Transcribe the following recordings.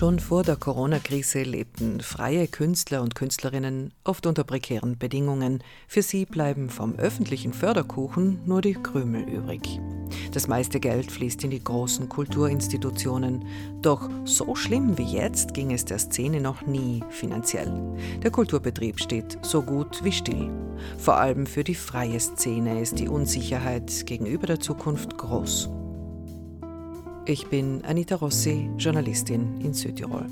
Schon vor der Corona-Krise lebten freie Künstler und Künstlerinnen oft unter prekären Bedingungen. Für sie bleiben vom öffentlichen Förderkuchen nur die Krümel übrig. Das meiste Geld fließt in die großen Kulturinstitutionen. Doch so schlimm wie jetzt ging es der Szene noch nie finanziell. Der Kulturbetrieb steht so gut wie still. Vor allem für die freie Szene ist die Unsicherheit gegenüber der Zukunft groß. Ich bin Anita Rossi, Journalistin in Südtirol.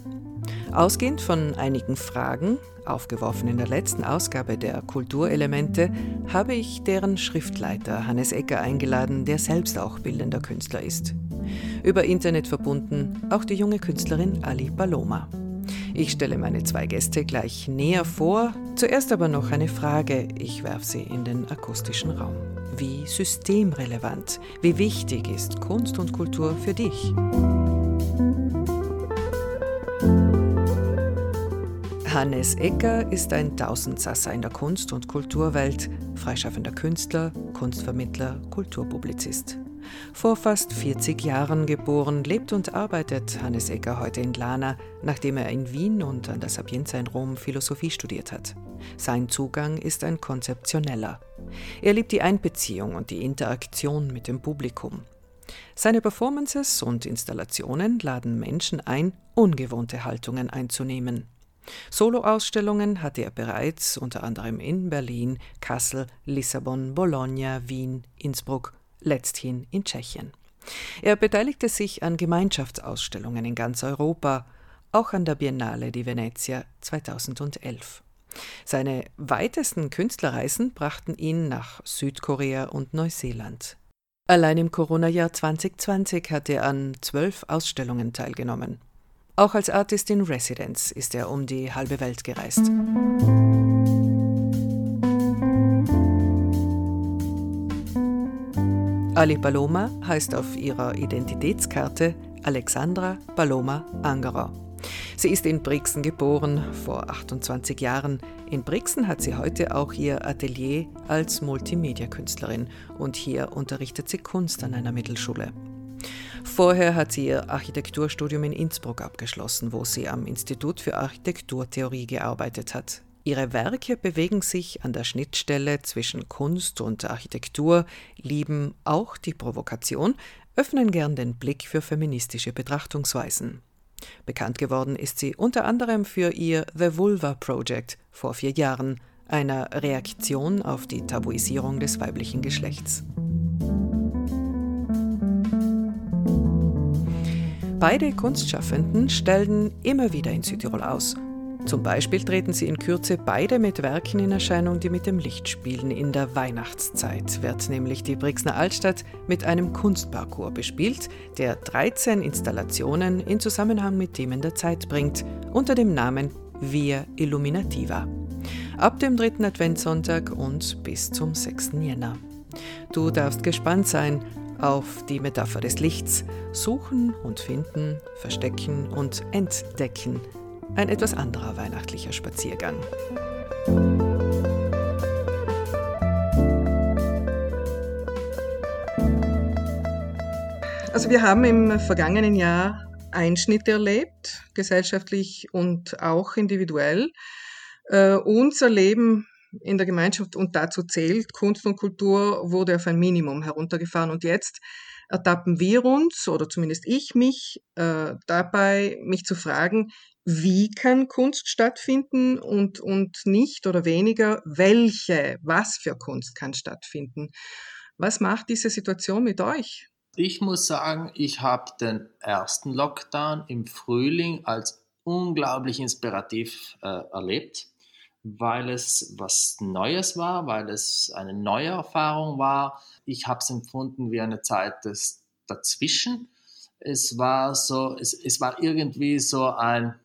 Ausgehend von einigen Fragen, aufgeworfen in der letzten Ausgabe der Kulturelemente, habe ich deren Schriftleiter Hannes Ecker eingeladen, der selbst auch bildender Künstler ist. Über Internet verbunden auch die junge Künstlerin Ali Paloma. Ich stelle meine zwei Gäste gleich näher vor, zuerst aber noch eine Frage, ich werfe sie in den akustischen Raum wie systemrelevant, wie wichtig ist Kunst und Kultur für dich. Hannes Ecker ist ein Tausendsasser in der Kunst- und Kulturwelt, freischaffender Künstler, Kunstvermittler, Kulturpublizist. Vor fast 40 Jahren geboren, lebt und arbeitet Hannes Ecker heute in Lana, nachdem er in Wien und an der Sapienza in Rom Philosophie studiert hat. Sein Zugang ist ein konzeptioneller. Er liebt die Einbeziehung und die Interaktion mit dem Publikum. Seine Performances und Installationen laden Menschen ein, ungewohnte Haltungen einzunehmen. Soloausstellungen hatte er bereits unter anderem in Berlin, Kassel, Lissabon, Bologna, Wien, Innsbruck letzthin in Tschechien. Er beteiligte sich an Gemeinschaftsausstellungen in ganz Europa, auch an der Biennale di Venezia 2011. Seine weitesten Künstlerreisen brachten ihn nach Südkorea und Neuseeland. Allein im Corona-Jahr 2020 hat er an zwölf Ausstellungen teilgenommen. Auch als Artist in Residence ist er um die halbe Welt gereist. Ali Paloma heißt auf ihrer Identitätskarte Alexandra Paloma Angara. Sie ist in Brixen geboren, vor 28 Jahren. In Brixen hat sie heute auch ihr Atelier als Multimedia-Künstlerin und hier unterrichtet sie Kunst an einer Mittelschule. Vorher hat sie ihr Architekturstudium in Innsbruck abgeschlossen, wo sie am Institut für Architekturtheorie gearbeitet hat. Ihre Werke bewegen sich an der Schnittstelle zwischen Kunst und Architektur, lieben auch die Provokation, öffnen gern den Blick für feministische Betrachtungsweisen. Bekannt geworden ist sie unter anderem für ihr The Vulva Project vor vier Jahren, einer Reaktion auf die Tabuisierung des weiblichen Geschlechts. Beide Kunstschaffenden stellen immer wieder in Südtirol aus zum Beispiel treten sie in Kürze beide mit Werken in Erscheinung, die mit dem Licht spielen. In der Weihnachtszeit wird nämlich die Brixner Altstadt mit einem Kunstparcours bespielt, der 13 Installationen in Zusammenhang mit Themen der Zeit bringt, unter dem Namen Via Illuminativa. Ab dem dritten Adventssonntag und bis zum 6. Jänner. Du darfst gespannt sein auf die Metapher des Lichts. Suchen und finden, verstecken und entdecken ein etwas anderer weihnachtlicher Spaziergang. Also wir haben im vergangenen Jahr Einschnitte erlebt, gesellschaftlich und auch individuell. Äh, unser Leben in der Gemeinschaft und dazu zählt Kunst und Kultur wurde auf ein Minimum heruntergefahren und jetzt ertappen wir uns oder zumindest ich mich äh, dabei, mich zu fragen, wie kann Kunst stattfinden und, und nicht oder weniger, welche, was für Kunst kann stattfinden. Was macht diese Situation mit euch? Ich muss sagen, ich habe den ersten Lockdown im Frühling als unglaublich inspirativ äh, erlebt, weil es was Neues war, weil es eine neue Erfahrung war. Ich habe es empfunden wie eine Zeit des Dazwischen. Es war so, es, es war irgendwie so ein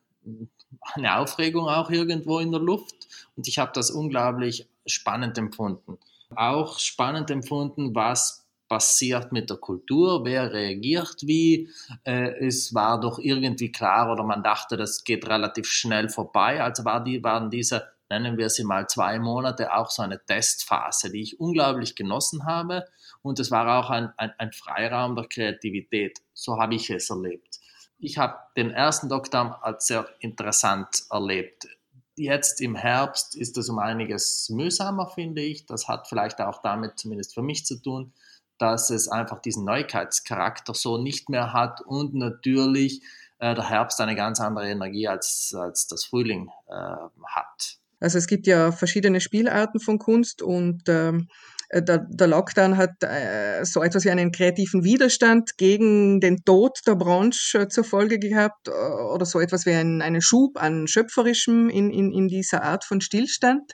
eine Aufregung auch irgendwo in der Luft und ich habe das unglaublich spannend empfunden. Auch spannend empfunden, was passiert mit der Kultur, wer reagiert wie. Äh, es war doch irgendwie klar oder man dachte, das geht relativ schnell vorbei. Also war die, waren diese, nennen wir sie mal zwei Monate, auch so eine Testphase, die ich unglaublich genossen habe. Und es war auch ein, ein, ein Freiraum der Kreativität. So habe ich es erlebt Ich habe den ersten Lockdown als sehr interessant erlebt. Jetzt im Herbst ist es um einiges mühsamer, finde ich. Das hat vielleicht auch damit, zumindest für mich, zu tun, dass es einfach diesen Neuigkeitscharakter so nicht mehr hat und natürlich äh, der Herbst eine ganz andere Energie als, als das Frühling äh, hat. Also es gibt ja verschiedene Spielarten von Kunst und ähm, äh, der, der, Lockdown hat äh, so etwas wie einen kreativen Widerstand gegen den Tod der Branche äh, zur Folge gehabt äh, oder so etwas wie ein, einen Schub an Schöpferischem in, in, in dieser Art von Stillstand.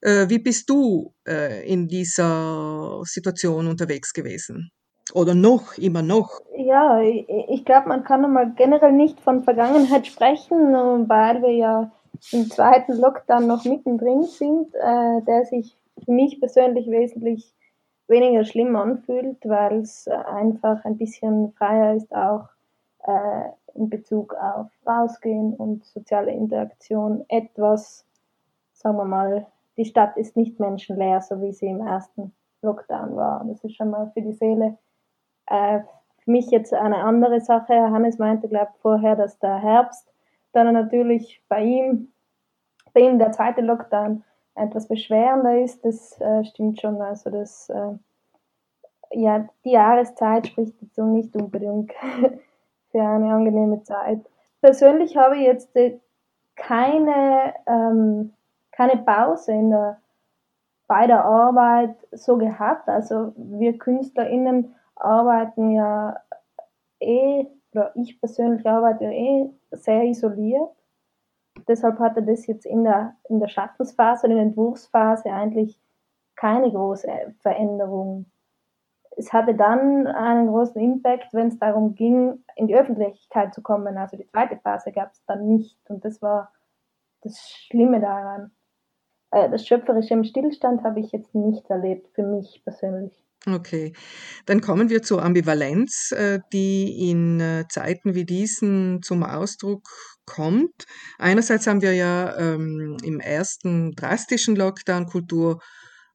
Äh, wie bist du äh, in dieser Situation unterwegs gewesen? Oder noch, immer noch? Ja, ich, ich glaube, man kann einmal generell nicht von Vergangenheit sprechen, weil wir ja im zweiten Lockdown noch mittendrin sind, äh, der sich für mich persönlich wesentlich weniger schlimm anfühlt, weil es einfach ein bisschen freier ist, auch äh, in Bezug auf Rausgehen und soziale Interaktion. Etwas, sagen wir mal, die Stadt ist nicht menschenleer, so wie sie im ersten Lockdown war. Das ist schon mal für die Seele. Äh, für mich jetzt eine andere Sache. Hannes meinte, glaube ich, vorher, dass der Herbst dann natürlich bei ihm, bei ihm der zweite Lockdown etwas beschwerender ist, das äh, stimmt schon. Also das, äh, ja, die Jahreszeit spricht dazu nicht unbedingt für eine angenehme Zeit. Persönlich habe ich jetzt äh, keine, ähm, keine Pause in der, bei der Arbeit so gehabt. Also wir KünstlerInnen arbeiten ja eh, oder ich persönlich arbeite eh sehr isoliert deshalb hatte das jetzt in der, in der Schaffensphase in der Entwurfsphase eigentlich keine große Veränderung. Es hatte dann einen großen Impact, wenn es darum ging, in die Öffentlichkeit zu kommen. Also die zweite Phase gab es dann nicht. Und das war das Schlimme daran. Äh, das Schöpferische im Stillstand habe ich jetzt nicht erlebt, für mich persönlich. Okay, dann kommen wir zur Ambivalenz, äh, die in äh, Zeiten wie diesen zum Ausdruck kommt. Einerseits haben wir ja ähm, im ersten drastischen Lockdown Kultur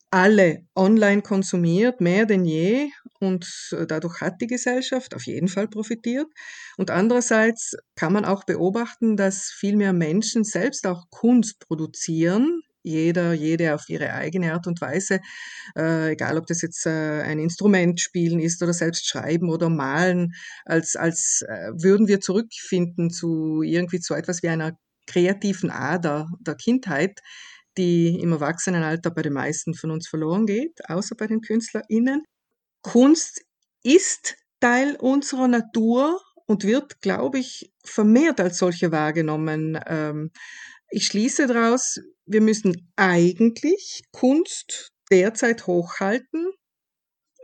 alle online konsumiert, mehr denn je, und dadurch hat die Gesellschaft auf jeden Fall profitiert. Und andererseits kann man auch beobachten, dass viel mehr Menschen selbst auch Kunst produzieren, jeder, jede auf ihre eigene Art und Weise, äh, egal ob das jetzt äh, ein Instrument spielen ist oder selbst schreiben oder malen, als, als äh, würden wir zurückfinden zu irgendwie zu etwas wie einer kreativen Ader der Kindheit, die im Erwachsenenalter bei den meisten von uns verloren geht, außer bei den KünstlerInnen. Kunst ist Teil unserer Natur und wird, glaube ich, vermehrt als solche wahrgenommen. Ähm, ich schließe daraus, wir müssen eigentlich Kunst derzeit hochhalten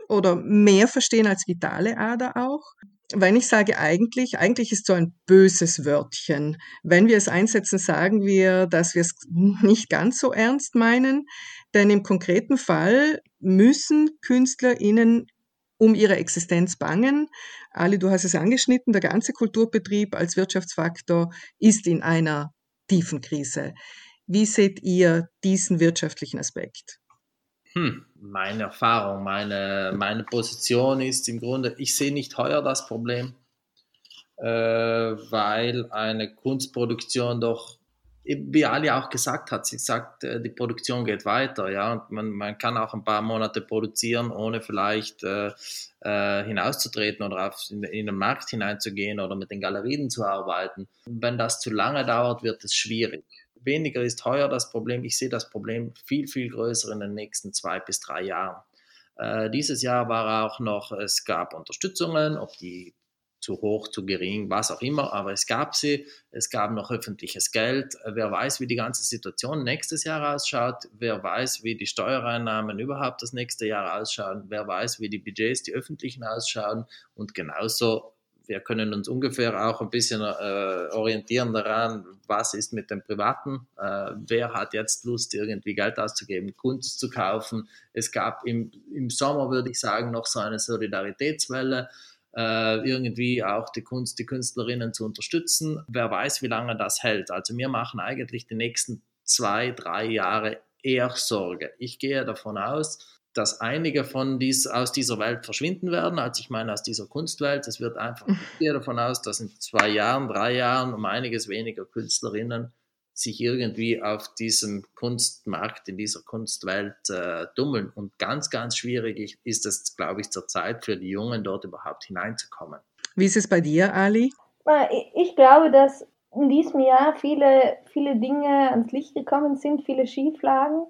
oder mehr verstehen als vitale Ader auch. Wenn ich sage eigentlich, eigentlich ist so ein böses Wörtchen. Wenn wir es einsetzen, sagen wir, dass wir es nicht ganz so ernst meinen, denn im konkreten Fall müssen KünstlerInnen um ihre Existenz bangen. Ali, du hast es angeschnitten, der ganze Kulturbetrieb als Wirtschaftsfaktor ist in einer tiefen Krise. Wie seht ihr diesen wirtschaftlichen Aspekt? Hm, meine Erfahrung, meine, meine Position ist im Grunde, ich sehe nicht heuer das Problem, äh, weil eine Kunstproduktion doch, wie Ali auch gesagt hat, sie sagt, äh, die Produktion geht weiter, ja, und man, man kann auch ein paar Monate produzieren, ohne vielleicht äh, äh, hinauszutreten oder auf, in, in, den Markt hineinzugehen oder mit den Galerien zu arbeiten. Wenn das zu lange dauert, wird es schwierig weniger ist heuer das Problem. Ich sehe das Problem viel, viel größer in den nächsten zwei bis drei Jahren. Äh, dieses Jahr war auch noch, es gab Unterstützungen, ob die zu hoch, zu gering, was auch immer, aber es gab sie, es gab noch öffentliches Geld. Wer weiß, wie die ganze Situation nächstes Jahr ausschaut, wer weiß, wie die Steuereinnahmen überhaupt das nächste Jahr ausschauen, wer weiß, wie die Budgets, die öffentlichen ausschauen und genauso wir können uns ungefähr auch ein bisschen äh, orientieren daran, was ist mit dem Privaten, äh, wer hat jetzt Lust, irgendwie Geld auszugeben, Kunst zu kaufen. Es gab im, im Sommer, würde ich sagen, noch so eine Solidaritätswelle, äh, irgendwie auch die Kunst, die Künstlerinnen zu unterstützen. Wer weiß, wie lange das hält. Also wir machen eigentlich die nächsten zwei, drei Jahre eher Sorge. Ich gehe davon aus, dass einige von dies, aus dieser Welt verschwinden werden, als ich meine aus dieser Kunstwelt. Es wird einfach, ich gehe davon aus, dass in zwei Jahren, drei Jahren um einiges weniger Künstlerinnen sich irgendwie auf diesem Kunstmarkt, in dieser Kunstwelt äh, dummeln. Und ganz, ganz schwierig ist es, glaube ich, zurzeit für die Jungen dort überhaupt hineinzukommen. Wie ist es bei dir, Ali? Ich glaube, dass in diesem Jahr viele, viele Dinge ans Licht gekommen sind, viele Schieflagen.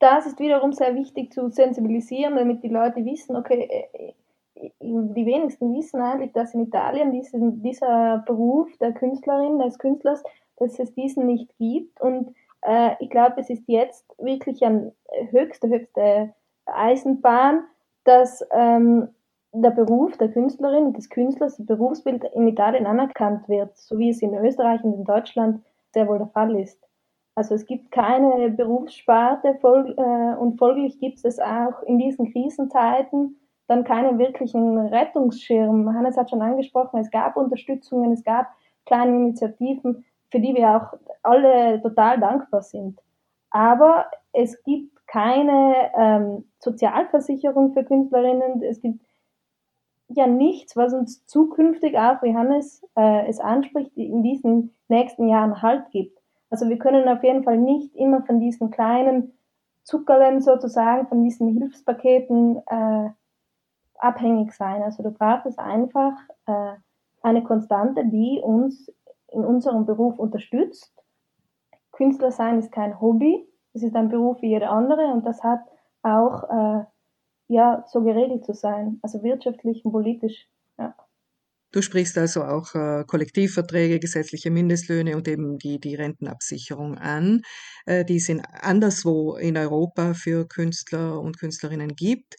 Das ist wiederum sehr wichtig zu sensibilisieren, damit die Leute wissen, okay, äh, äh, die wenigsten wissen eigentlich, dass in Italien diesen, dieser Beruf der Künstlerin, des Künstlers, dass es diesen nicht gibt. Und äh, ich glaube, es ist jetzt wirklich ein höchste, höchste Eisenbahn, dass ähm, der Beruf der Künstlerin des Künstlers, das Berufsbild in Italien anerkannt wird, so wie es in Österreich und in Deutschland sehr wohl der Fall ist. Also es gibt keine Berufssparte äh, und folglich gibt es auch in diesen Krisenzeiten dann keinen wirklichen Rettungsschirm. Hannes hat schon angesprochen, es gab Unterstützungen, es gab kleine Initiativen, für die wir auch alle total dankbar sind. Aber es gibt keine ähm, Sozialversicherung für Künstlerinnen, es gibt ja nichts, was uns zukünftig auch, wie Hannes äh, es anspricht, in diesen nächsten Jahren Halt gibt. Also wir können auf jeden Fall nicht immer von diesen kleinen Zuckerlen sozusagen, von diesen Hilfspaketen äh, abhängig sein. Also du brauchst einfach äh, eine Konstante, die uns in unserem Beruf unterstützt. Künstler sein ist kein Hobby, es ist ein Beruf wie jeder andere und das hat auch äh, ja, so geregelt zu sein, also wirtschaftlich und politisch. Ja. Du sprichst also auch äh, Kollektivverträge, gesetzliche Mindestlöhne und eben die, die Rentenabsicherung an, äh, die es in, anderswo in Europa für Künstler und Künstlerinnen gibt.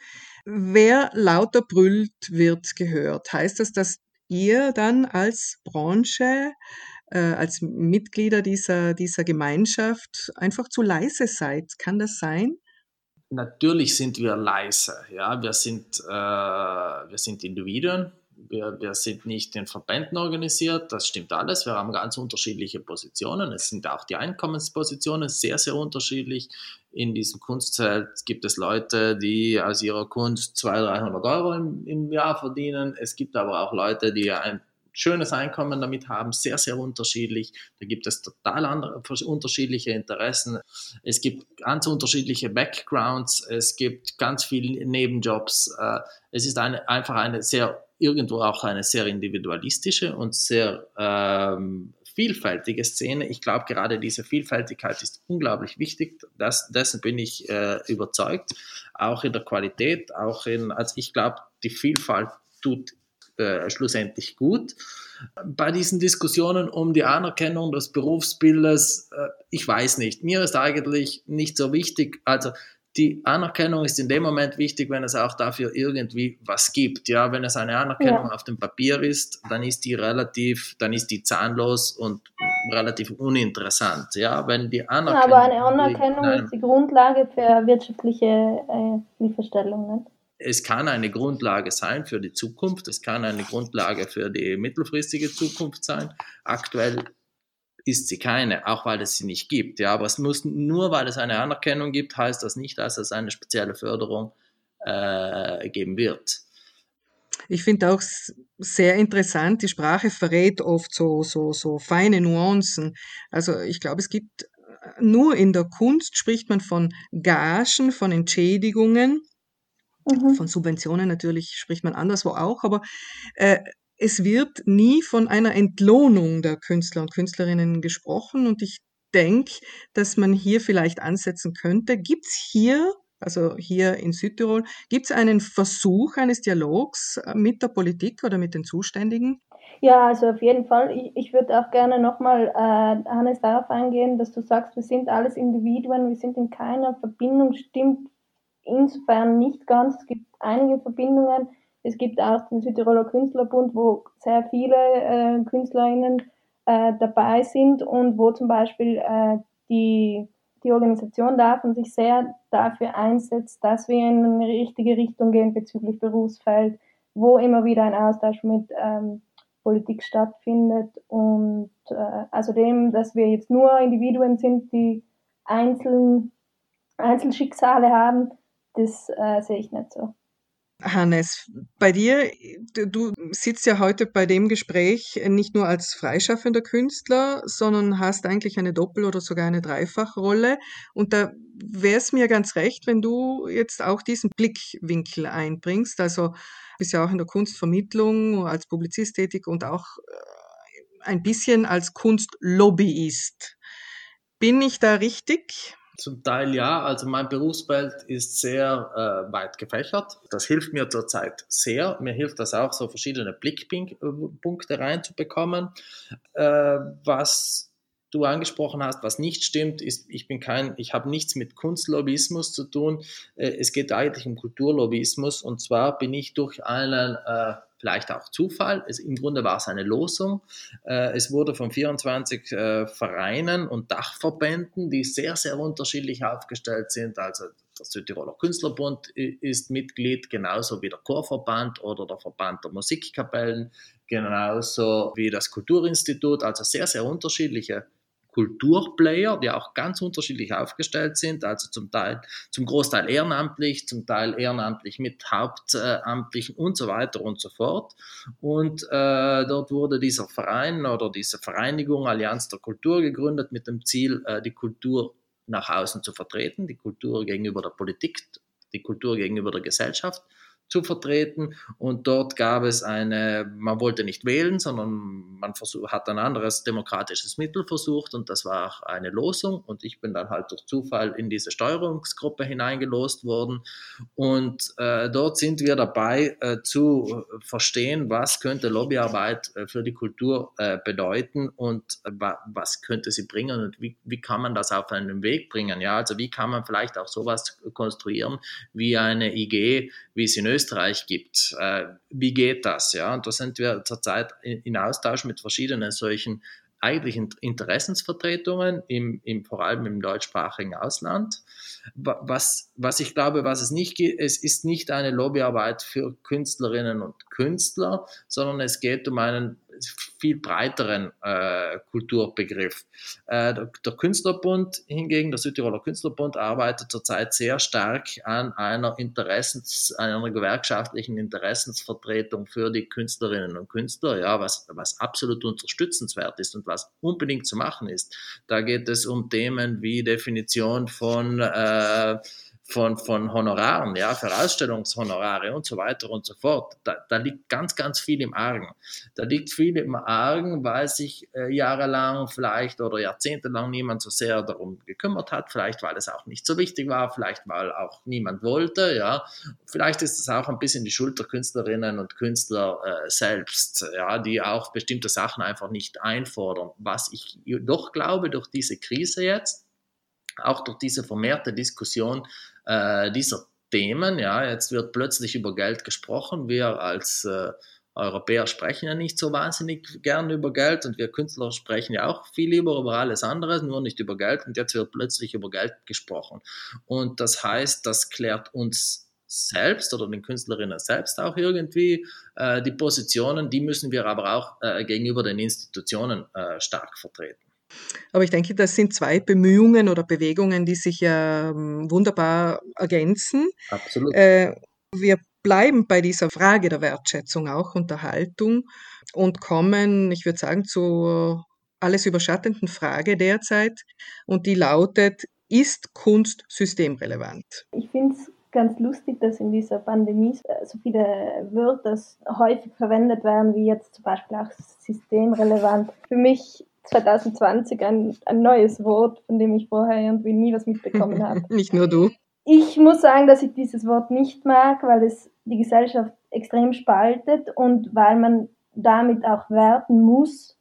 Wer lauter brüllt, wird gehört. Heißt das, dass ihr dann als Branche, äh, als Mitglieder dieser, dieser Gemeinschaft einfach zu leise seid? Kann das sein? natürlich sind wir leise. Ja? Wir, sind, äh, wir sind Individuen, wir, wir sind nicht in Verbänden organisiert, das stimmt alles. Wir haben ganz unterschiedliche Positionen. Es sind auch die Einkommenspositionen sehr, sehr unterschiedlich. In diesem Kunstzelt gibt es Leute, die aus ihrer Kunst 200, 300 Euro im, im Jahr verdienen. Es gibt aber auch Leute, die ein schönes Einkommen damit haben, sehr, sehr unterschiedlich. Da gibt es total andere, unterschiedliche Interessen. Es gibt ganz unterschiedliche Backgrounds. Es gibt ganz viele Nebenjobs. Äh, es ist eine, einfach eine sehr, irgendwo auch eine sehr individualistische und sehr ähm, vielfältige Szene. Ich glaube, gerade diese Vielfältigkeit ist unglaublich wichtig. Das, dessen bin ich äh, überzeugt. Auch in der Qualität, auch in, also ich glaube, die Vielfalt tut äh, schlussendlich gut. Bei diesen Diskussionen um die Anerkennung des Berufsbildes, äh, ich weiß nicht. Mir ist eigentlich nicht so wichtig. Also die Anerkennung ist in dem Moment wichtig, wenn es auch dafür irgendwie was gibt. Ja, wenn es eine Anerkennung ja. auf dem Papier ist, dann ist die relativ, dann ist die zahnlos und relativ uninteressant. Ja, wenn die Anerkennung. Ja, aber eine Anerkennung ist die Grundlage für wirtschaftliche äh, Hilfestellung. Es kann eine Grundlage sein für die Zukunft, es kann eine Grundlage für die mittelfristige Zukunft sein. Aktuell ist sie keine, auch weil es sie nicht gibt. Ja, aber es muss nur, weil es eine Anerkennung gibt, heißt das nicht, dass es eine spezielle Förderung äh, geben wird. Ich finde auch sehr interessant, die Sprache verrät oft so, so, so feine Nuancen. Also ich glaube, es gibt nur in der Kunst spricht man von Gagen, von Entschädigungen. Mhm. Von Subventionen natürlich spricht man anderswo auch, aber äh, es wird nie von einer Entlohnung der Künstler und Künstlerinnen gesprochen und ich denke, dass man hier vielleicht ansetzen könnte. Gibt es hier, also hier in Südtirol, gibt es einen Versuch eines Dialogs äh, mit der Politik oder mit den Zuständigen? Ja, also auf jeden Fall. Ich, ich würde auch gerne nochmal, äh, Hannes, darauf eingehen, dass du sagst, wir sind alles Individuen, wir sind in keiner Verbindung, stimmt insofern nicht ganz. Es gibt einige Verbindungen. Es gibt auch den Südtiroler Künstlerbund, wo sehr viele äh, KünstlerInnen äh, dabei sind und wo zum Beispiel äh, die, die Organisation davon sich sehr dafür einsetzt, dass wir in eine richtige Richtung gehen bezüglich Berufsfeld, wo immer wieder ein Austausch mit ähm, Politik stattfindet und äh, also dem, dass wir jetzt nur Individuen sind, die einzeln Einzelschicksale haben, das äh, sehe ich nicht so. Hannes, bei dir, du sitzt ja heute bei dem Gespräch nicht nur als freischaffender Künstler, sondern hast eigentlich eine Doppel- oder sogar eine Dreifachrolle. Und da wäre es mir ganz recht, wenn du jetzt auch diesen Blickwinkel einbringst. Also bist ja auch in der Kunstvermittlung als Publizist tätig und auch äh, ein bisschen als Kunstlobbyist. Bin ich da richtig? Zum Teil ja, also mein Berufsfeld ist sehr äh, weit gefächert. Das hilft mir zurzeit sehr. Mir hilft das auch, so verschiedene Blickpunkte reinzubekommen. Äh, was du angesprochen hast, was nicht stimmt, ist, ich bin kein, ich habe nichts mit Kunstlobbyismus zu tun. Äh, es geht eigentlich um Kulturlobbyismus und zwar bin ich durch einen äh, vielleicht auch Zufall. Es, Im Grunde war es eine Losung. Äh, es wurde von 24 äh, Vereinen und Dachverbänden, die sehr, sehr unterschiedlich aufgestellt sind. Also der Südtiroler Künstlerbund ist Mitglied, genauso wie der Chorverband oder der Verband der Musikkapellen, genauso wie das Kulturinstitut, also sehr, sehr unterschiedliche Kulturplayer, die auch ganz unterschiedlich aufgestellt sind, also zum Teil, zum Großteil ehrenamtlich, zum Teil ehrenamtlich mit Hauptamtlichen und so weiter und so fort. Und äh, dort wurde dieser Verein oder diese Vereinigung Allianz der Kultur gegründet mit dem Ziel, äh, die Kultur nach außen zu vertreten, die Kultur gegenüber der Politik, die Kultur gegenüber der Gesellschaft zu vertreten. Und dort gab es eine, man wollte nicht wählen, sondern man versuch, hat ein anderes demokratisches Mittel versucht und das war eine Losung. Und ich bin dann halt durch Zufall in diese Steuerungsgruppe hineingelost worden. Und äh, dort sind wir dabei äh, zu verstehen, was könnte Lobbyarbeit äh, für die Kultur äh, bedeuten und äh, was könnte sie bringen und wie, wie kann man das auf einen Weg bringen. Ja, also wie kann man vielleicht auch sowas konstruieren wie eine IG, wie es in Österreich Österreich gibt. Äh, wie geht das? Ja, und da sind wir zurzeit in, Austausch mit verschiedenen solchen eigentlichen Interessensvertretungen, im, im, vor allem im deutschsprachigen Ausland. Was, was ich glaube, was es nicht geht, es ist nicht eine Lobbyarbeit für Künstlerinnen und Künstler, sondern es geht um einen viel breiteren äh, Kulturbegriff. Äh, der, der, Künstlerbund hingegen, der Südtiroler Künstlerbund, arbeitet zurzeit sehr stark an einer Interessens, einer gewerkschaftlichen Interessensvertretung für die Künstlerinnen und Künstler, ja, was, was absolut unterstützenswert ist und was unbedingt zu machen ist. Da geht es um Themen wie Definition von äh, von, von Honoraren, ja, für Ausstellungshonorare und so weiter und so fort. Da, da liegt ganz, ganz viel im Argen. Da liegt viel im Argen, weil sich äh, jahrelang vielleicht oder jahrzehntelang niemand so sehr darum gekümmert hat, vielleicht weil es auch nicht so wichtig war, vielleicht weil auch niemand wollte, ja. Vielleicht ist es auch ein bisschen die Schuld der Künstlerinnen und Künstler äh, selbst, ja, die auch bestimmte Sachen einfach nicht einfordern. Was ich doch glaube, durch diese Krise jetzt, auch durch diese vermehrte Diskussion äh, dieser Themen. Ja, jetzt wird plötzlich über Geld gesprochen. Wir als äh, Europäer sprechen ja nicht so wahnsinnig gern über Geld und wir Künstler sprechen ja auch viel lieber über alles andere, nur nicht über Geld. Und jetzt wird plötzlich über Geld gesprochen. Und das heißt, das klärt uns selbst oder den Künstlerinnen selbst auch irgendwie äh, die Positionen, die müssen wir aber auch äh, gegenüber den Institutionen äh, stark vertreten. Aber ich denke, das sind zwei Bemühungen oder Bewegungen, die sich ja ähm, wunderbar ergänzen. Absolut. Äh, wir bleiben bei dieser Frage der Wertschätzung auch und der Haltung und kommen, ich würde sagen, zur alles überschattenden Frage derzeit und die lautet, ist Kunst systemrelevant? Ich finde es ganz lustig, dass in dieser Pandemie äh, so viele Wörter häufig verwendet werden, wie jetzt zum Beispiel auch systemrelevant. Für mich 2020 ein, ein neues Wort, von dem ich vorher irgendwie nie was mitbekommen habe. nicht nur du. Ich muss sagen, dass ich dieses Wort nicht mag, weil es die Gesellschaft extrem spaltet und weil man damit auch werten muss,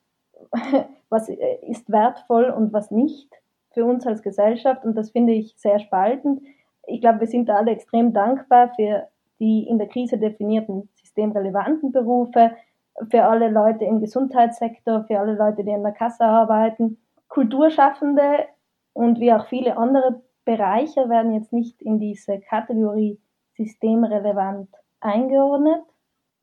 was ist wertvoll und was nicht für uns als Gesellschaft. Und das finde ich sehr spaltend. Ich glaube, wir sind alle extrem dankbar für die in der Krise definierten systemrelevanten Berufe, für alle Leute im Gesundheitssektor, für alle Leute, die in der Kasse arbeiten. Kulturschaffende und wie auch viele andere Bereiche werden jetzt nicht in diese Kategorie systemrelevant eingeordnet,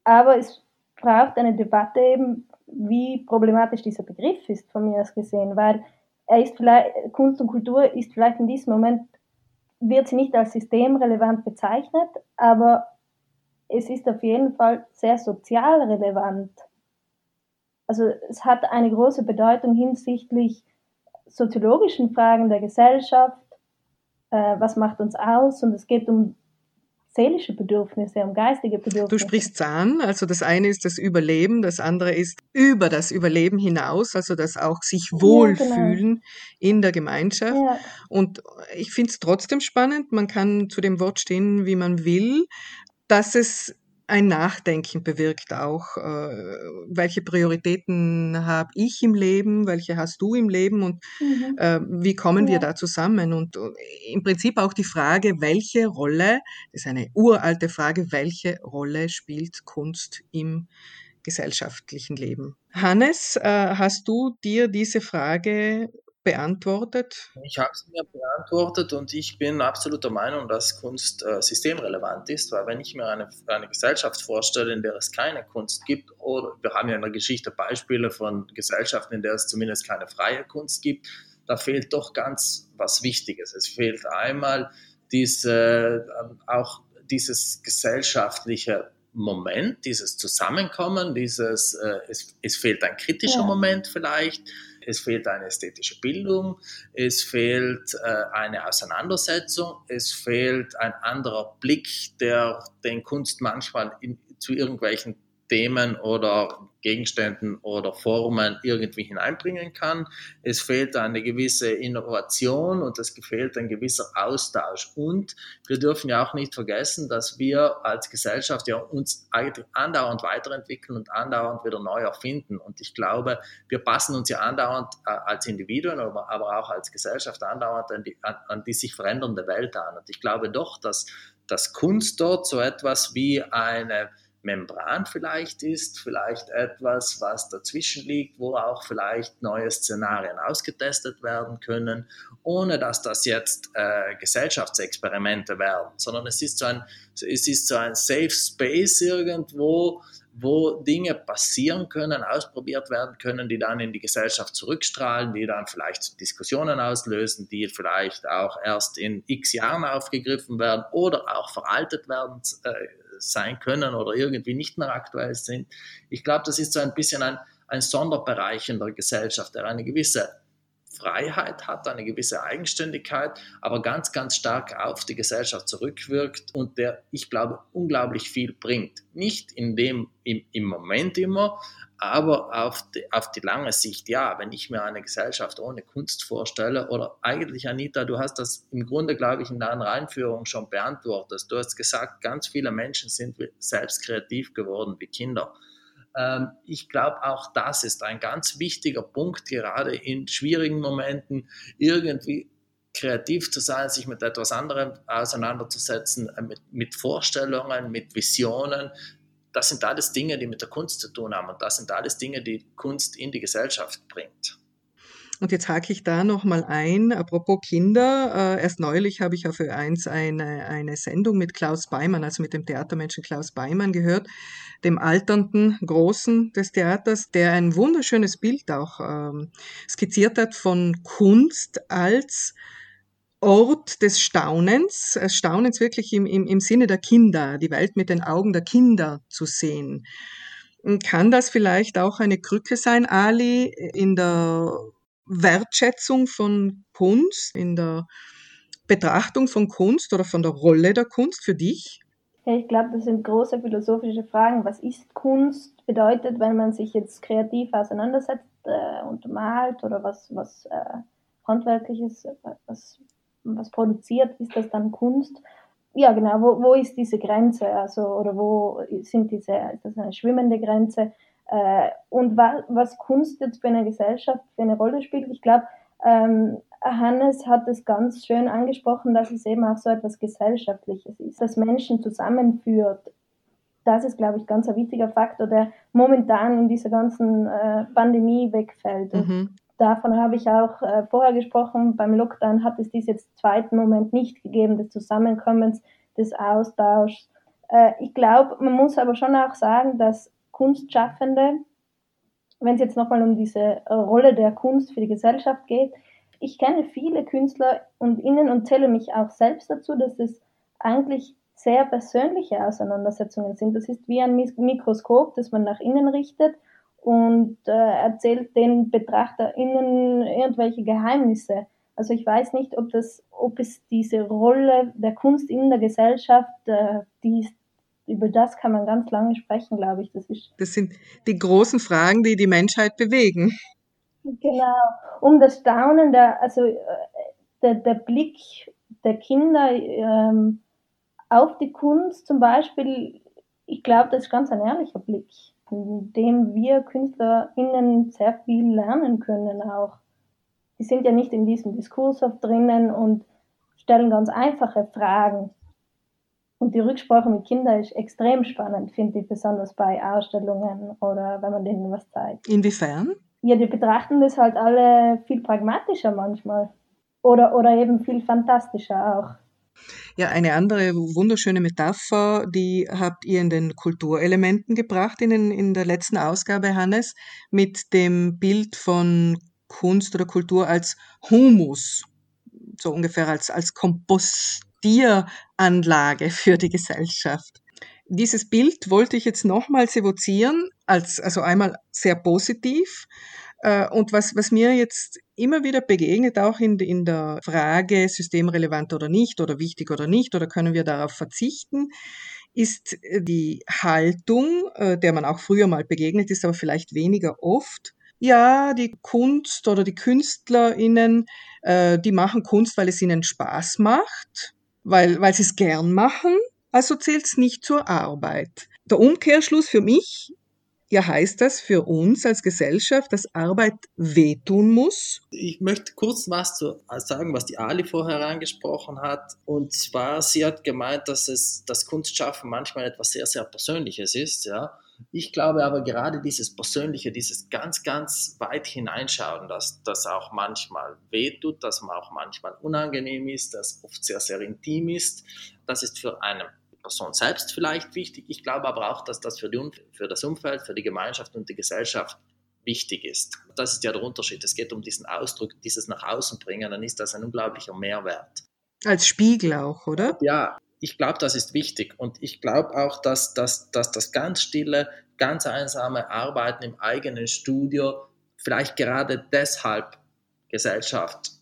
aber es braucht eine Debatte eben, wie problematisch dieser Begriff ist von mir aus gesehen, weil er ist vielleicht, Kunst und Kultur ist vielleicht in diesem Moment wird sie nicht als systemrelevant bezeichnet, aber es ist auf jeden Fall sehr sozial relevant. Also es hat eine große Bedeutung hinsichtlich soziologischen Fragen der Gesellschaft, äh, was macht uns aus und es geht um seelische Bedürfnisse, um geistige Bedürfnisse. Du sprichst an, also das eine ist das Überleben, das andere ist über das Überleben hinaus, also das auch sich wohlfühlen ja, genau. in der Gemeinschaft. Ja. Und ich finde es trotzdem spannend, man kann zu dem Wort stehen, wie man will, dass es ein Nachdenken bewirkt auch, äh, welche Prioritäten habe ich im Leben, welche hast du im Leben und mhm. äh, wie kommen ja. wir da zusammen? Und uh, im Prinzip auch die Frage, welche Rolle, das ist eine uralte Frage, welche Rolle spielt Kunst im gesellschaftlichen Leben? Hannes, äh, hast du dir diese Frage beantwortet? Ich habe es mir beantwortet und ich bin absolut der Meinung, dass Kunst äh, systemrelevant ist, weil wenn ich mir eine, eine Gesellschaft vorstelle, in der es keine Kunst gibt, oder wir haben ja in der Geschichte Beispiele von Gesellschaften, in der es zumindest keine freie Kunst gibt, da fehlt doch ganz was Wichtiges. Es fehlt einmal diese, äh, auch dieses gesellschaftliche Moment, dieses Zusammenkommen, dieses, äh, es, es fehlt ein kritischer ja. Moment vielleicht, es fehlt eine ästhetische Bildung, es fehlt äh, eine Auseinandersetzung, es fehlt ein anderer Blick, der den Kunst manchmal in, zu irgendwelchen Themen oder Gegenständen oder Formen irgendwie hineinbringen kann. Es fehlt eine gewisse Innovation und es fehlt ein gewisser Austausch. Und wir dürfen ja auch nicht vergessen, dass wir als Gesellschaft ja uns eigentlich andauernd weiterentwickeln und andauernd wieder neu erfinden. Und ich glaube, wir passen uns ja andauernd äh, als Individuen, aber, auch als Gesellschaft andauernd an die, an die sich verändernde Welt an. Und ich glaube doch, dass, dass Kunst dort so etwas wie eine Membran vielleicht ist, vielleicht etwas, was dazwischen liegt, wo auch vielleicht neue Szenarien ausgetestet werden können, ohne dass das jetzt äh, Gesellschaftsexperimente werden, sondern es ist so ein, es ist so ein Safe Space irgendwo, wo Dinge passieren können, ausprobiert werden können, die dann in die Gesellschaft zurückstrahlen, die dann vielleicht Diskussionen auslösen, die vielleicht auch erst in x Jahren aufgegriffen werden oder auch veraltet werden äh, sein können oder irgendwie nicht mehr aktuell sind. Ich glaube, das ist so ein bisschen ein, ein Sonderbereich in der Gesellschaft, der eine gewisse Freiheit hat, eine gewisse Eigenständigkeit, aber ganz, ganz stark auf die Gesellschaft zurückwirkt und der, ich glaube, unglaublich viel bringt. Nicht in dem, im, im Moment immer, aber auf die, auf die lange Sicht, ja, wenn ich mir eine Gesellschaft ohne Kunst vorstelle, oder eigentlich, Anita, du hast das im Grunde, glaube ich, in deiner Einführung schon beantwortet. Du hast gesagt, ganz viele Menschen sind selbst kreativ geworden wie Kinder. Ähm, ich glaube, auch das ist ein ganz wichtiger Punkt, gerade in schwierigen Momenten irgendwie kreativ zu sein, sich mit etwas anderem auseinanderzusetzen, äh, mit, mit Vorstellungen, mit Visionen, das sind alles Dinge, die mit der Kunst zu tun haben und das sind alles Dinge, die Kunst in die Gesellschaft bringt. Und jetzt hake ich da nochmal ein, apropos Kinder. Äh, erst neulich habe ich auf Ö1 eine, eine Sendung mit Klaus Beimann, also mit dem Theatermenschen Klaus Beimann gehört, dem alternden Großen des Theaters, der ein wunderschönes Bild auch ähm, skizziert hat von Kunst als Ort des Staunens, äh, Staunens wirklich im, im, im Sinne der Kinder, die Welt mit den Augen der Kinder zu sehen. Kann das vielleicht auch eine Krücke sein, Ali, in der Wertschätzung von Kunst, in der Betrachtung von Kunst oder von der Rolle der Kunst für dich? Ich glaube, das sind große philosophische Fragen. Was ist Kunst? Bedeutet, wenn man sich jetzt kreativ auseinandersetzt äh, und malt oder was, was äh, handwerkliches, was was produziert, ist das dann Kunst? Ja, genau, wo, wo ist diese Grenze? Also, oder wo sind diese, ist das eine schwimmende Grenze? Äh, und wa, was Kunst jetzt für eine Gesellschaft für eine Rolle spielt, ich glaube, ähm, Hannes hat es ganz schön angesprochen, dass es eben auch so etwas Gesellschaftliches ist, das Menschen zusammenführt. Das ist, glaube ich, ganz ein wichtiger Faktor, der momentan in dieser ganzen äh, Pandemie wegfällt. Mhm. Davon habe ich auch äh, vorher gesprochen. Beim Lockdown hat es diesen zweiten Moment nicht gegeben, des Zusammenkommens, des Austauschs. Äh, ich glaube, man muss aber schon auch sagen, dass Kunstschaffende, wenn es jetzt nochmal um diese Rolle der Kunst für die Gesellschaft geht, ich kenne viele Künstler und innen und zähle mich auch selbst dazu, dass es eigentlich sehr persönliche Auseinandersetzungen sind. Das ist wie ein Mikroskop, das man nach innen richtet und äh, erzählt den BetrachterInnen irgendwelche Geheimnisse. Also ich weiß nicht, ob, das, ob es diese Rolle der Kunst in der Gesellschaft, äh, die über das kann man ganz lange sprechen, glaube ich. Das, ist das sind die großen Fragen, die die Menschheit bewegen. Genau, um das Staunen, der, also äh, der, der Blick der Kinder ähm, auf die Kunst zum Beispiel, ich glaube, das ist ganz ein ehrlicher Blick, in dem wir KünstlerInnen sehr viel lernen können auch. Die sind ja nicht in diesem Diskurs oft drinnen und stellen ganz einfache Fragen. Und die Rücksprache mit Kindern ist extrem spannend, finde ich, besonders bei Ausstellungen oder wenn man denen was zeigt. Inwiefern? Ja, die betrachten das halt alle viel pragmatischer manchmal. Oder, oder eben viel fantastischer auch. Ja, eine andere wunderschöne Metapher, die habt ihr in den Kulturelementen gebracht in, den, in der letzten Ausgabe, Hannes, mit dem Bild von Kunst oder Kultur als Humus, so ungefähr als, als Kompostieranlage für die Gesellschaft. Dieses Bild wollte ich jetzt nochmals evozieren, als, also einmal sehr positiv, äh, und was, was mir jetzt immer wieder begegnet, auch in, in der Frage, systemrelevant oder nicht, oder wichtig oder nicht, oder können wir darauf verzichten, ist äh, die Haltung, äh, der man auch früher mal begegnet ist, aber vielleicht weniger oft. Ja, die Kunst oder die KünstlerInnen, die machen Kunst, weil es ihnen Spaß macht, weil, weil sie es gern machen. Also zählt es nicht zur Arbeit. Der Umkehrschluss für mich ja, heißt das für uns als Gesellschaft, dass Arbeit wehtun muss? Ich möchte kurz was zu sagen, was die Ali vorher angesprochen hat. Und zwar, sie hat gemeint, dass es das Kunstschaffen manchmal etwas sehr, sehr Persönliches ist. Ja. Ich glaube aber gerade dieses Persönliche, dieses ganz, ganz weit hineinschauen, dass das auch manchmal wehtut, dass man auch manchmal unangenehm ist, dass oft sehr, sehr intim ist, das ist für einen Person selbst vielleicht wichtig. Ich glaube aber auch, dass das für, die, für das Umfeld, für die Gemeinschaft und die Gesellschaft wichtig ist. Das ist ja der Unterschied. Es geht um diesen Ausdruck, dieses nach außen bringen, dann ist das ein unglaublicher Mehrwert. Als Spiegel auch, oder? Ja, ich glaube, das ist wichtig. Und ich glaube auch, dass, dass, dass das ganz stille, ganz einsame Arbeiten im eigenen Studio vielleicht gerade deshalb Gesellschaft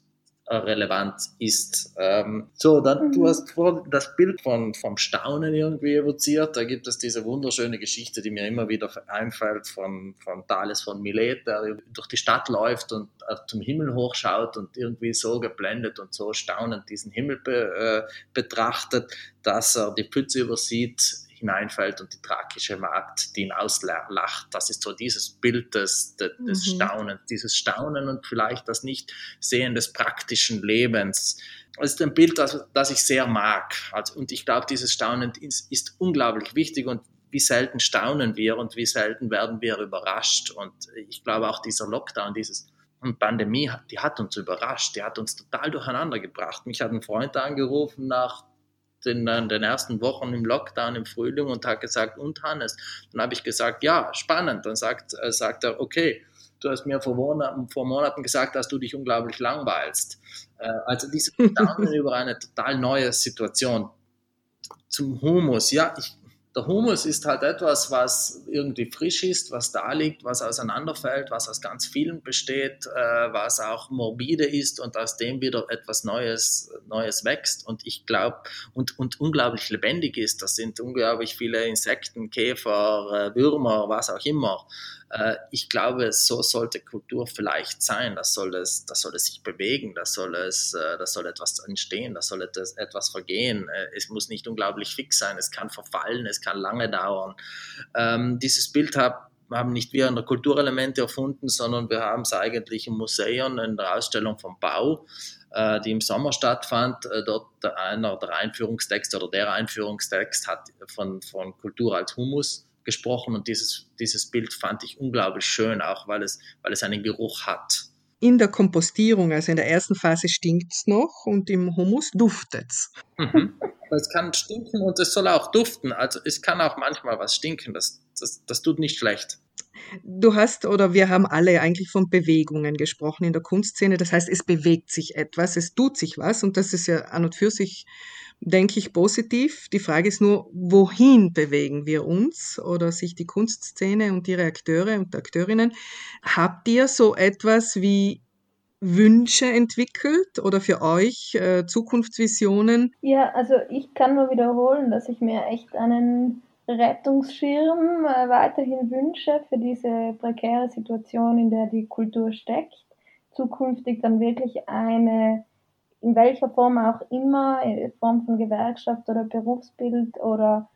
relevant ist. Ähm, so, dann, mhm. du hast vor das Bild von, vom Staunen irgendwie evoziert. Da gibt es diese wunderschöne Geschichte, die mir immer wieder einfällt von, von Thales von Milet, der durch die Stadt läuft und äh, zum Himmel hochschaut und irgendwie so geblendet und so staunend diesen Himmel be, äh, betrachtet, dass er die Pütze übersieht, hineinfällt und die thrakische Magd, die ihn auslacht. Das ist so dieses Bild des, des, mhm. Staunens, dieses Staunen und vielleicht das Nicht-Sehen des praktischen Lebens. Das ist ein Bild, das, das ich sehr mag. Also, und ich glaube, dieses Staunen ist, ist unglaublich wichtig und wie selten staunen wir und wie selten werden wir überrascht. Und ich glaube auch dieser Lockdown, dieses und Pandemie, die hat uns überrascht, die hat uns total durcheinander gebracht. Mich hat ein Freund angerufen nach in den ersten Wochen im Lockdown im Frühling und hat gesagt, und Hannes? Dann habe ich gesagt, ja, spannend. Dann sagt, äh, sagt er, okay, du hast mir vor Monaten, vor Monaten gesagt, dass du dich unglaublich langweilst. Äh, also diese Gedanken über eine total neue Situation. Zum Humus, ja, ich, der Humus ist halt etwas, was irgendwie frisch ist, was da liegt, was auseinanderfällt, was aus ganz vielen besteht, äh, was auch morbide ist und aus dem wieder etwas Neues, Neues wächst und ich glaube und, und unglaublich lebendig ist. Das sind unglaublich viele Insekten, Käfer, äh, Würmer, was auch immer. Äh, ich glaube, so sollte Kultur vielleicht sein. Das soll es, das soll es sich bewegen, das soll es, äh, das soll etwas entstehen, das soll etwas vergehen. Äh, es muss nicht unglaublich fix sein, es kann verfallen, es kann lange dauern. Ähm, dieses Bild hab, haben nicht wir in der Kulturelemente erfunden, sondern wir haben es eigentlich im Museum in der Ausstellung vom Bau, die im Sommer stattfand. Dort einer der Einführungstexte oder der Einführungstext hat von, von Kultur als Humus gesprochen und dieses, dieses Bild fand ich unglaublich schön, auch weil es, weil es einen Geruch hat. In der Kompostierung, also in der ersten Phase, stinkt es noch und im Humus duftet es. Mhm. Es kann stinken und es soll auch duften. Also es kann auch manchmal was stinken. Das, das, das tut nicht schlecht. Du hast oder wir haben alle eigentlich von Bewegungen gesprochen in der Kunstszene. Das heißt, es bewegt sich etwas, es tut sich was und das ist ja an und für sich, denke ich, positiv. Die Frage ist nur, wohin bewegen wir uns oder sich die Kunstszene und ihre Akteure und Akteurinnen? Habt ihr so etwas wie Wünsche entwickelt oder für euch äh, Zukunftsvisionen? Ja, also ich kann nur wiederholen, dass ich mir echt einen Rettungsschirm äh, weiterhin wünsche für diese prekäre Situation, in der die Kultur steckt. Zukünftig dann wirklich eine, in welcher Form auch immer, in Form von Gewerkschaft oder Berufsbild oder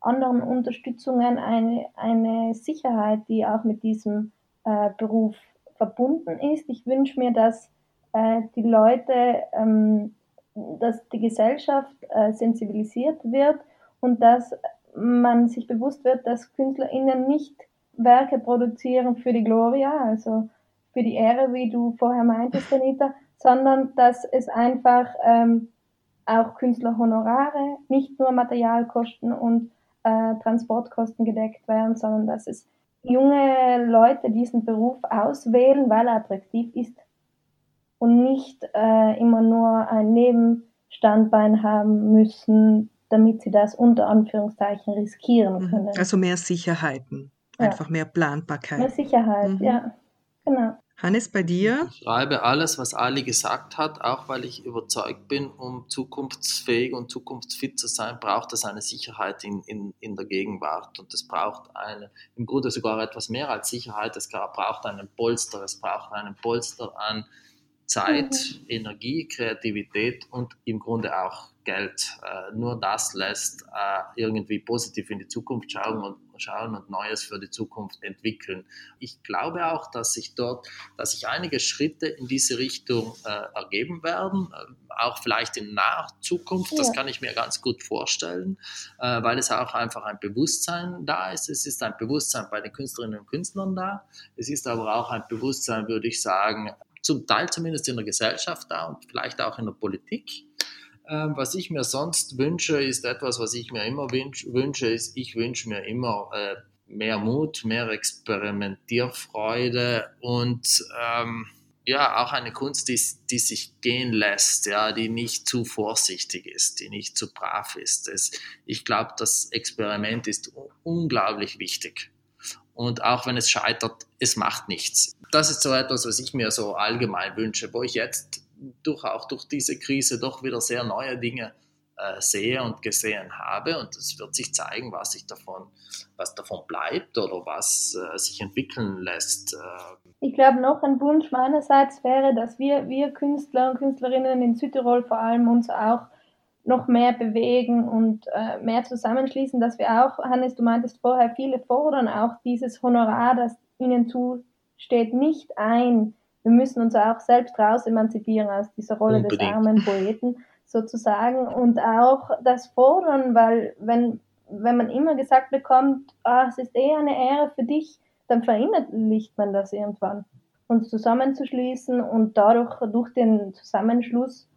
anderen Unterstützungen, eine, eine Sicherheit, die auch mit diesem äh, Beruf verbunden ist. Ich wünsche mir, dass äh, die Leute, ähm, dass die Gesellschaft äh, sensibilisiert wird und dass man sich bewusst wird, dass KünstlerInnen nicht Werke produzieren für die Gloria, also für die Ehre, wie du vorher meintest, Anita, sondern dass es einfach ähm, auch Künstlerhonorare, nicht nur Materialkosten und äh, Transportkosten gedeckt werden, sondern dass es junge Leute diesen Beruf auswählen, weil er attraktiv ist und nicht äh, immer nur ein Nebenstandbein haben müssen, damit sie das unter Anführungszeichen riskieren mhm. können. Also mehr Sicherheiten, ja. einfach mehr Planbarkeit. Mehr Sicherheit, mhm. ja, genau. Hannes, bei dir? Ich schreibe alles, was Ali gesagt hat, auch weil ich überzeugt bin, um zukunftsfähig und zukunftsfit zu sein, braucht es eine Sicherheit in, in, in der Gegenwart. Und es braucht eine, im Grunde sogar etwas mehr als Sicherheit. Es braucht einen Polster, es braucht einen Polster an Zeit, mhm. Energie, Kreativität und im Grunde auch Geld. Äh, nur das lässt äh, irgendwie positiv in die Zukunft schauen und, schauen und Neues für die Zukunft entwickeln. Ich glaube auch, dass sich dort, dass sich einige Schritte in diese Richtung äh, ergeben werden, auch vielleicht in naher Zukunft. Das kann ich mir ganz gut vorstellen, weil es auch einfach ein Bewusstsein da ist. Es ist ein Bewusstsein bei den Künstlerinnen und Künstlern da. Es ist aber auch ein Bewusstsein, würde ich sagen, zum Teil zumindest in der Gesellschaft da und vielleicht auch in der Politik was ich mir sonst wünsche, ist etwas, was ich mir immer wünsche, ist, ich wünsche mir immer äh, mehr Mut, mehr Experimentierfreude und ähm, ja, auch eine Kunst, die, die sich gehen lässt, ja, die nicht zu vorsichtig ist, die nicht zu brav ist. Es, ich glaube, das Experiment ist unglaublich wichtig. Und auch wenn es scheitert, es macht nichts. Das ist so etwas, was ich mir so allgemein wünsche, wo ich jetzt durch auch durch diese Krise doch wieder sehr neue Dinge äh, sehe und gesehen habe und es wird sich zeigen, was sich davon, was davon bleibt oder was äh, sich entwickeln lässt. Äh. Ich glaube, noch ein Wunsch meinerseits wäre, dass wir, wir Künstler und Künstlerinnen in Südtirol vor allem uns auch noch mehr bewegen und äh, mehr zusammenschließen, dass wir auch, Hannes, du meintest vorher, viele fordern auch dieses Honorar, das ihnen zusteht, nicht ein wir müssen uns auch selbst raus emanzipieren aus dieser Rolle Unbedingt. des armen Poeten sozusagen und auch das fordern, weil wenn, wenn man immer gesagt bekommt, ah, es ist eh eine Ehre für dich, dann verinnerlicht man das irgendwann. Uns zusammenzuschließen und dadurch durch den Zusammenschluss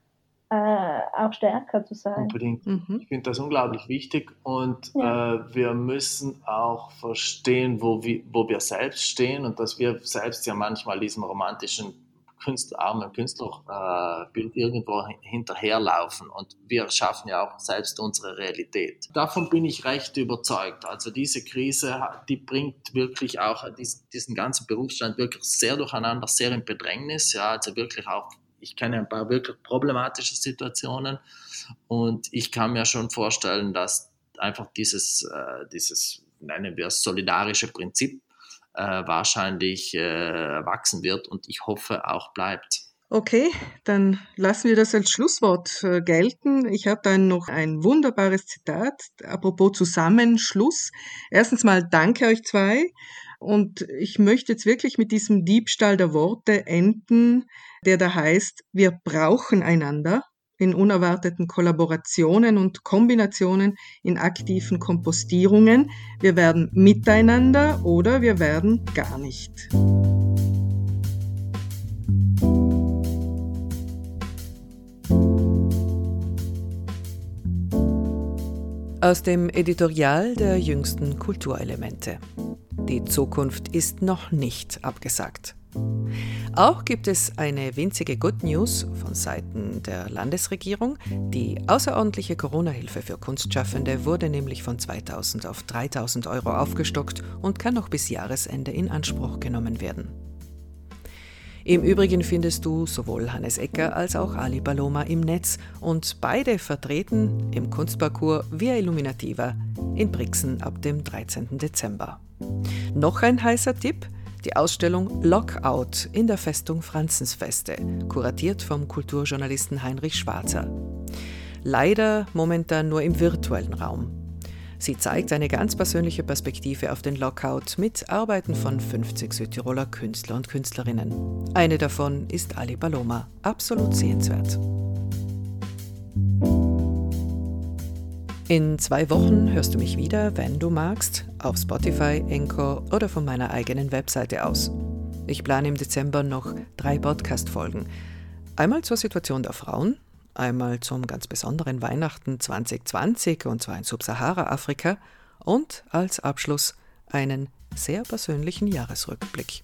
äh, auch stärker zu sein. Unbedingt. Mhm. Ich finde das unglaublich wichtig und ja. äh, wir müssen auch verstehen, wo wir, wo wir selbst stehen und dass wir selbst ja manchmal diesem romantischen Künstler, armen Künstlerbild äh, irgendwo hinterherlaufen und wir schaffen ja auch selbst unsere Realität. Davon bin ich recht überzeugt. Also diese Krise, die bringt wirklich auch diesen ganzen Berufsstand wirklich sehr durcheinander, sehr in Bedrängnis, ja, also wirklich auch ich kenne ein paar wirklich problematische Situationen und ich kann mir schon vorstellen, dass einfach dieses, äh, dieses nennen wir es, solidarische Prinzip äh, wahrscheinlich äh, wachsen wird und ich hoffe auch bleibt. Okay, dann lassen wir das als Schlusswort äh, gelten. Ich habe dann noch ein wunderbares Zitat, apropos Zusammenschluss. Erstens mal danke euch zwei. Und ich möchte jetzt wirklich mit diesem Diebstahl der Worte enden, der da heißt, wir brauchen einander in unerwarteten Kollaborationen und Kombinationen, in aktiven Kompostierungen. Wir werden miteinander oder wir werden gar nicht. Aus dem Editorial der jüngsten Kulturelemente. Die Zukunft ist noch nicht abgesagt. Auch gibt es eine winzige Good News von Seiten der Landesregierung. Die außerordentliche Corona-Hilfe für Kunstschaffende wurde nämlich von 2000 auf 3000 Euro aufgestockt und kann noch bis Jahresende in Anspruch genommen werden. Im Übrigen findest du sowohl Hannes Ecker als auch Ali Baloma im Netz und beide vertreten im Kunstparcours Via Illuminativa in Brixen ab dem 13. Dezember. Noch ein heißer Tipp – die Ausstellung Lockout in der Festung Franzensfeste, kuratiert vom Kulturjournalisten Heinrich Schwarzer. Leider momentan nur im virtuellen Raum. Sie zeigt eine ganz persönliche Perspektive auf den Lockout mit Arbeiten von 50 Südtiroler Künstler und Künstlerinnen. Eine davon ist Ali Baloma, absolut sehenswert. In zwei Wochen hörst du mich wieder, wenn du magst, auf Spotify, Encore oder von meiner eigenen Webseite aus. Ich plane im Dezember noch drei Podcast-Folgen. Einmal zur Situation der Frauen, einmal zum ganz besonderen Weihnachten 2020 und zwar in Subsahara-Afrika und als Abschluss einen sehr persönlichen Jahresrückblick.